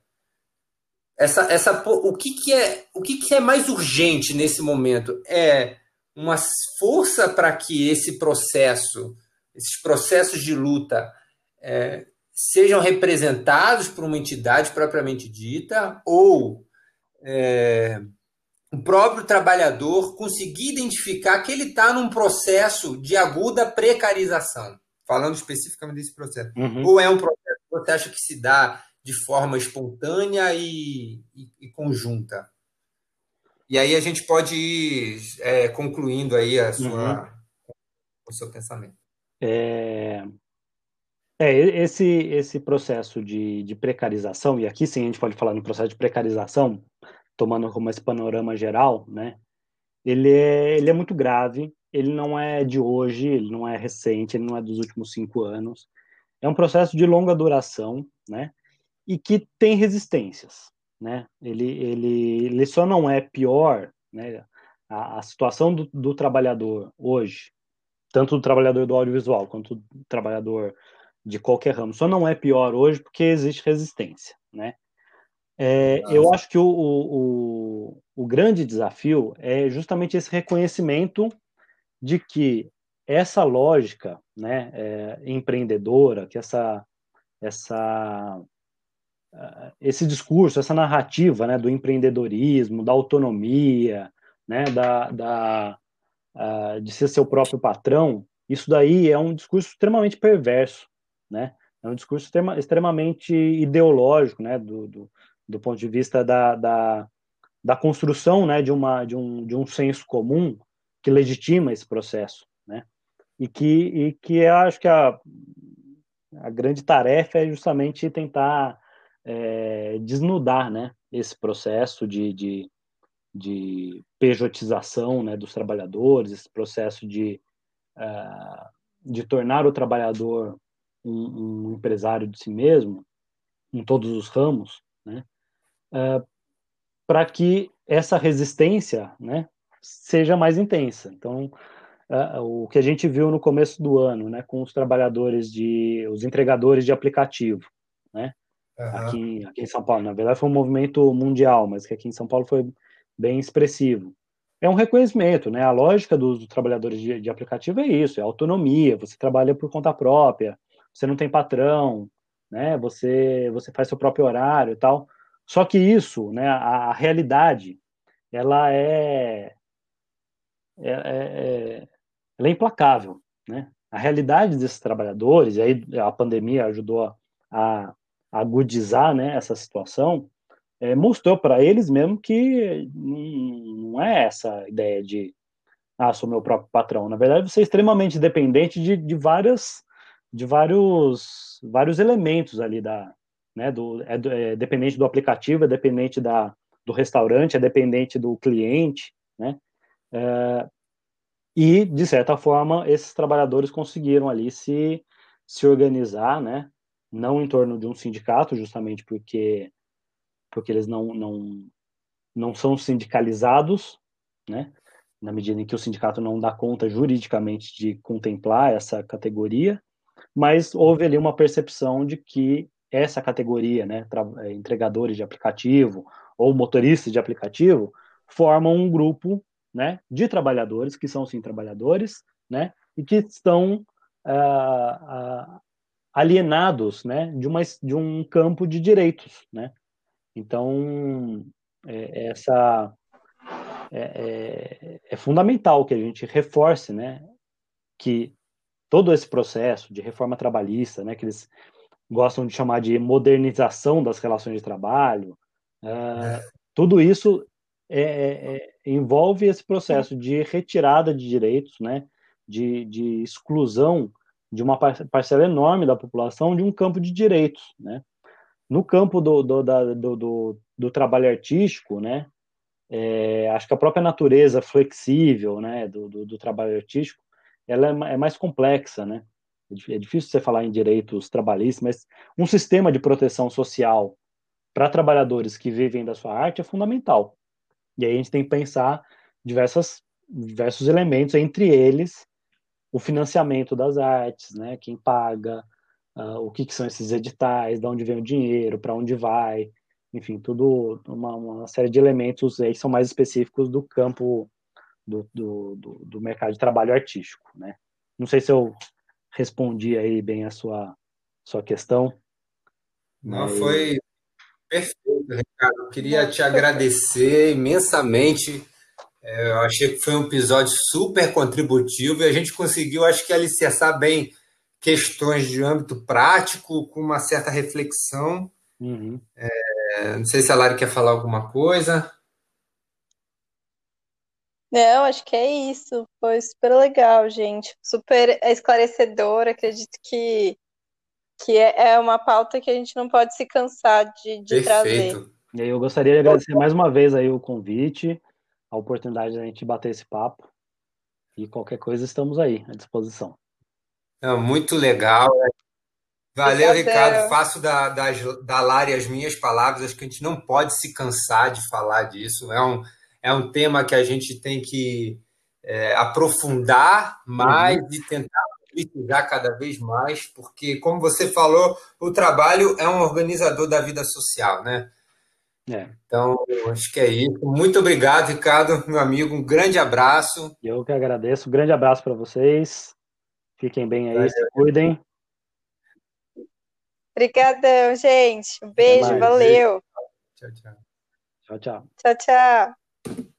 essa, essa, o que, que é o que, que é mais urgente nesse momento? É uma força para que esse processo, esses processos de luta, é, sejam representados por uma entidade propriamente dita ou é, o próprio trabalhador conseguir identificar que ele está num processo de aguda precarização, falando especificamente desse processo. Uhum. Ou é um processo que você acha que se dá de forma espontânea e, e, e conjunta? E aí a gente pode ir é, concluindo aí a sua, uhum. o seu pensamento. É, é, esse, esse processo de, de precarização, e aqui sim a gente pode falar no processo de precarização, tomando como esse panorama geral, né? Ele é, ele é muito grave, ele não é de hoje, ele não é recente, ele não é dos últimos cinco anos. É um processo de longa duração, né? E que tem resistências, né? Ele, ele, ele só não é pior, né? A, a situação do, do trabalhador hoje, tanto do trabalhador do audiovisual quanto do trabalhador de qualquer ramo. Só não é pior hoje porque existe resistência, né? É, eu acho que o, o, o, grande desafio é justamente esse reconhecimento de que essa lógica né, é, empreendedora, que essa, essa, esse discurso, essa narrativa né, do empreendedorismo, da autonomia, né, da, da, de ser seu próprio patrão, isso daí é um discurso extremamente perverso, né? É um discurso extrema, extremamente ideológico, né? Do, do, do, ponto de vista da, da, da construção, né? De, uma, de, um, de um senso comum que legitima esse processo, né? E que, e que eu acho que a, a grande tarefa é justamente tentar é, desnudar, né? Esse processo de, de, de pejotização né, dos trabalhadores, esse processo de, uh, de tornar o trabalhador um, um empresário de si mesmo, em todos os ramos, né, uh, para que essa resistência né, seja mais intensa. Então, uh, o que a gente viu no começo do ano, né, com os trabalhadores de, os entregadores de aplicativo, né, uhum. aqui, aqui em São Paulo, na verdade foi um movimento mundial, mas que aqui em São Paulo foi bem expressivo. É um reconhecimento, né? A lógica dos trabalhadores de, de aplicativo é isso, é autonomia, você trabalha por conta própria, você não tem patrão, né? Você você faz seu próprio horário e tal. Só que isso, né? A, a realidade, ela é, é, é, ela é implacável, né? A realidade desses trabalhadores, e aí a pandemia ajudou a, a agudizar, né? Essa situação. É, mostrou para eles mesmo que não é essa ideia de ah, sou meu próprio patrão. Na verdade, você é extremamente dependente de, de várias de vários vários, elementos ali da, né, do, é, é dependente do aplicativo, é dependente da, do restaurante, é dependente do cliente, né? É, e, de certa forma, esses trabalhadores conseguiram ali se, se organizar, né? Não em torno de um sindicato, justamente porque, porque eles não, não, não são sindicalizados, né? Na medida em que o sindicato não dá conta juridicamente de contemplar essa categoria, mas houve ali uma percepção de que essa categoria, né, é, entregadores de aplicativo ou motoristas de aplicativo, formam um grupo, né, de trabalhadores que são sim trabalhadores, né, e que estão ah, ah, alienados, né, de uma de um campo de direitos, né. Então é, essa é, é, é fundamental que a gente reforce, né, que todo esse processo de reforma trabalhista, né, que eles gostam de chamar de modernização das relações de trabalho, uh, tudo isso é, é, é, envolve esse processo de retirada de direitos, né, de, de exclusão de uma parcela enorme da população de um campo de direitos, né. No campo do, do, da, do, do, do trabalho artístico, né, é, acho que a própria natureza flexível, né, do, do, do trabalho artístico, ela é, é mais complexa, né? É difícil você falar em direitos trabalhistas, mas um sistema de proteção social para trabalhadores que vivem da sua arte é fundamental. E aí a gente tem que pensar diversas, diversos elementos, entre eles o financiamento das artes, né? Quem paga, uh, o que, que, são esses editais, de onde vem o dinheiro, para onde vai, enfim, tudo uma, uma, série de elementos aí que são mais específicos do campo do, do, do, do mercado de trabalho artístico, né? Não sei se eu respondi aí bem a sua, sua questão. Não, mas... foi perfeito, Ricardo. Eu queria te agradecer imensamente. É, eu achei que foi um episódio super contributivo e a gente conseguiu, acho que, alicerçar bem questões de âmbito prático, com uma certa reflexão. Uhum. É, não sei se a Lari quer falar alguma coisa. Não, acho que é isso. Foi super legal, gente. Super esclarecedor. Acredito que, que é, é uma pauta que a gente não pode se cansar de, de trazer. E aí eu gostaria de agradecer mais uma vez aí o convite, a oportunidade de a gente bater esse papo. E qualquer coisa, estamos aí à disposição. É, muito legal. Valeu, Ricardo. Faço da, da, da Lari as minhas palavras. Acho que a gente não pode se cansar de falar disso. É um é um tema que a gente tem que é, aprofundar mais uhum. e tentar precisar cada vez mais, porque, como você falou, o trabalho é um organizador da vida social, né? É. Então, acho que é isso. Muito obrigado, Ricardo, meu amigo. Um grande abraço. Eu que agradeço. Um grande abraço para vocês. Fiquem bem aí, Valeu. se cuidem. Obrigadão, gente. Um beijo, valeu. Tchau, tchau. Tchau, tchau. Tchau, tchau. you.